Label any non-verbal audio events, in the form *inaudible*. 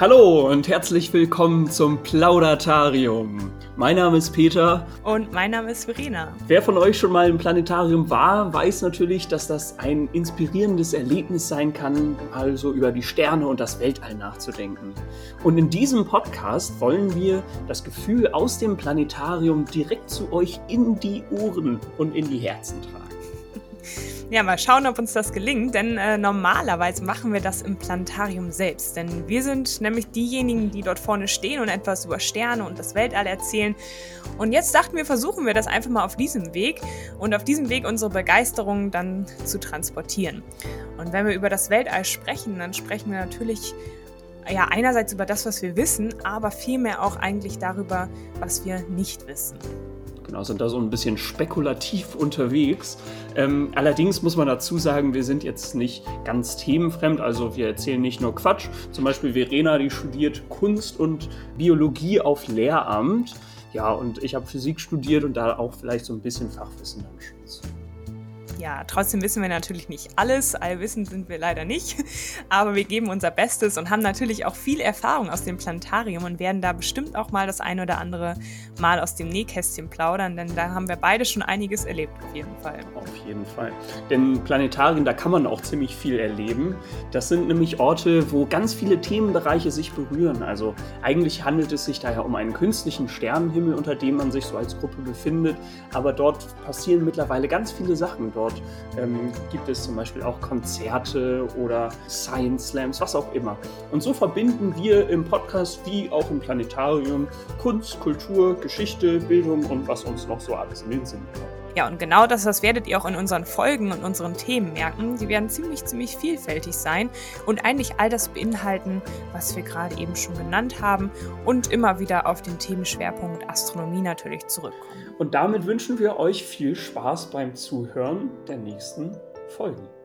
Hallo und herzlich willkommen zum Plaudatarium. Mein Name ist Peter. Und mein Name ist Verena. Wer von euch schon mal im Planetarium war, weiß natürlich, dass das ein inspirierendes Erlebnis sein kann, also über die Sterne und das Weltall nachzudenken. Und in diesem Podcast wollen wir das Gefühl aus dem Planetarium direkt zu euch in die Ohren und in die Herzen tragen. *laughs* Ja, mal schauen, ob uns das gelingt, denn äh, normalerweise machen wir das im Planetarium selbst. Denn wir sind nämlich diejenigen, die dort vorne stehen und etwas über Sterne und das Weltall erzählen. Und jetzt dachten wir, versuchen wir das einfach mal auf diesem Weg und auf diesem Weg unsere Begeisterung dann zu transportieren. Und wenn wir über das Weltall sprechen, dann sprechen wir natürlich ja einerseits über das, was wir wissen, aber vielmehr auch eigentlich darüber, was wir nicht wissen. Genau, sind da so ein bisschen spekulativ unterwegs. Ähm, allerdings muss man dazu sagen, wir sind jetzt nicht ganz themenfremd, also wir erzählen nicht nur Quatsch. Zum Beispiel Verena, die studiert Kunst und Biologie auf Lehramt. Ja, und ich habe Physik studiert und da auch vielleicht so ein bisschen Fachwissen am Schluss. Ja, trotzdem wissen wir natürlich nicht alles. Allwissend sind wir leider nicht. Aber wir geben unser Bestes und haben natürlich auch viel Erfahrung aus dem Planetarium und werden da bestimmt auch mal das ein oder andere Mal aus dem Nähkästchen plaudern, denn da haben wir beide schon einiges erlebt, auf jeden Fall. Auf jeden Fall. Denn Planetarien, da kann man auch ziemlich viel erleben. Das sind nämlich Orte, wo ganz viele Themenbereiche sich berühren. Also eigentlich handelt es sich daher um einen künstlichen Sternenhimmel, unter dem man sich so als Gruppe befindet. Aber dort passieren mittlerweile ganz viele Sachen. Dort Dort ähm, gibt es zum Beispiel auch Konzerte oder Science Slams, was auch immer. Und so verbinden wir im Podcast wie auch im Planetarium Kunst, Kultur, Geschichte, Bildung und was uns noch so alles in den Sinn kommt. Ja, und genau das, das werdet ihr auch in unseren Folgen und unseren Themen merken. Die werden ziemlich, ziemlich vielfältig sein und eigentlich all das beinhalten, was wir gerade eben schon genannt haben und immer wieder auf den Themenschwerpunkt Astronomie natürlich zurückkommen. Und damit wünschen wir euch viel Spaß beim Zuhören der nächsten Folgen.